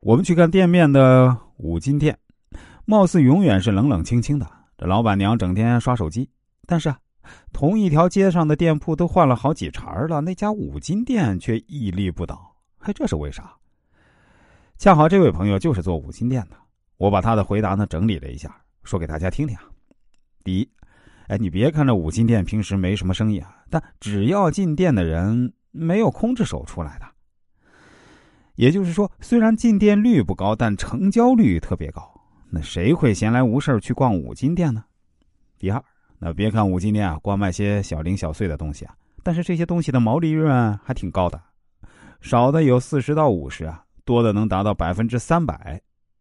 我们去看店面的五金店，貌似永远是冷冷清清的。这老板娘整天刷手机，但是啊，同一条街上的店铺都换了好几茬了，那家五金店却屹立不倒。嘿，这是为啥？恰好这位朋友就是做五金店的，我把他的回答呢整理了一下，说给大家听听啊。第一，哎，你别看这五金店平时没什么生意啊，但只要进店的人没有空着手出来的。也就是说，虽然进店率不高，但成交率特别高。那谁会闲来无事去逛五金店呢？第二，那别看五金店啊，光卖些小零小碎的东西啊，但是这些东西的毛利润还挺高的，少的有四十到五十啊，多的能达到百分之三百。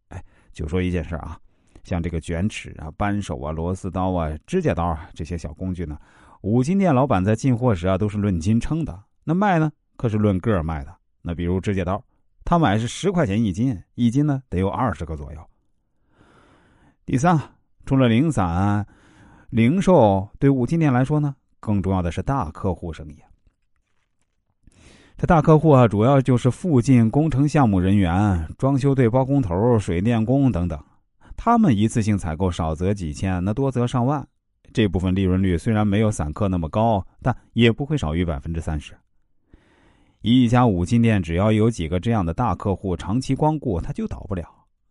哎，就说一件事啊。像这个卷尺啊、扳手啊、螺丝刀啊、指甲刀啊这些小工具呢，五金店老板在进货时啊都是论斤称的，那卖呢可是论个卖的。那比如指甲刀，他买是十块钱一斤，一斤呢得有二十个左右。第三，除了零散零售，对五金店来说呢，更重要的是大客户生意。这大客户啊，主要就是附近工程项目人员、装修队包工头、水电工等等。他们一次性采购少则几千，那多则上万，这部分利润率虽然没有散客那么高，但也不会少于百分之三十。一家五金店只要有几个这样的大客户长期光顾，他就倒不了。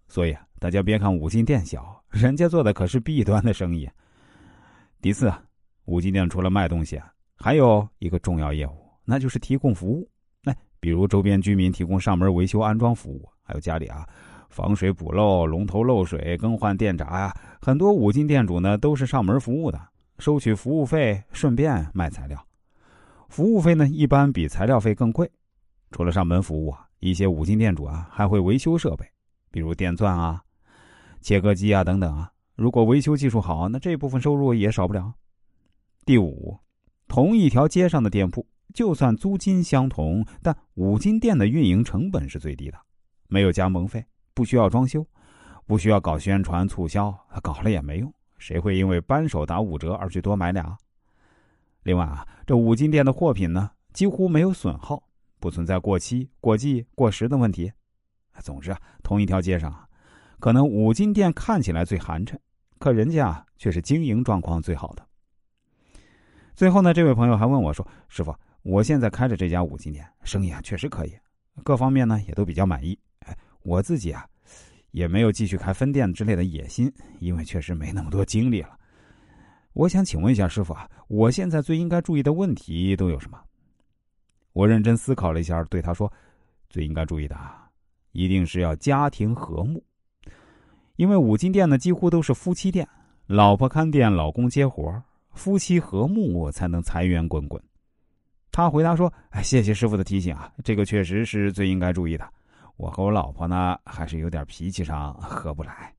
所以啊，大家别看五金店小，人家做的可是 B 端的生意。第四，五金店除了卖东西啊，还有一个重要业务，那就是提供服务。哎，比如周边居民提供上门维修安装服务，还有家里啊。防水补漏、龙头漏水、更换电闸呀，很多五金店主呢都是上门服务的，收取服务费，顺便卖材料。服务费呢一般比材料费更贵。除了上门服务啊，一些五金店主啊还会维修设备，比如电钻啊、切割机啊等等啊。如果维修技术好，那这部分收入也少不了。第五，同一条街上的店铺，就算租金相同，但五金店的运营成本是最低的，没有加盟费。不需要装修，不需要搞宣传促销，搞了也没用。谁会因为扳手打五折而去多买俩？另外啊，这五金店的货品呢，几乎没有损耗，不存在过期、过季、过时的问题。总之啊，同一条街上，可能五金店看起来最寒碜，可人家却是经营状况最好的。最后呢，这位朋友还问我说：“师傅，我现在开着这家五金店，生意啊确实可以，各方面呢也都比较满意。”哎我自己啊，也没有继续开分店之类的野心，因为确实没那么多精力了。我想请问一下师傅啊，我现在最应该注意的问题都有什么？我认真思考了一下，对他说：“最应该注意的啊，一定是要家庭和睦，因为五金店呢几乎都是夫妻店，老婆看店，老公接活，夫妻和睦才能财源滚滚。”他回答说：“哎，谢谢师傅的提醒啊，这个确实是最应该注意的。”我和我老婆呢，还是有点脾气上合不来。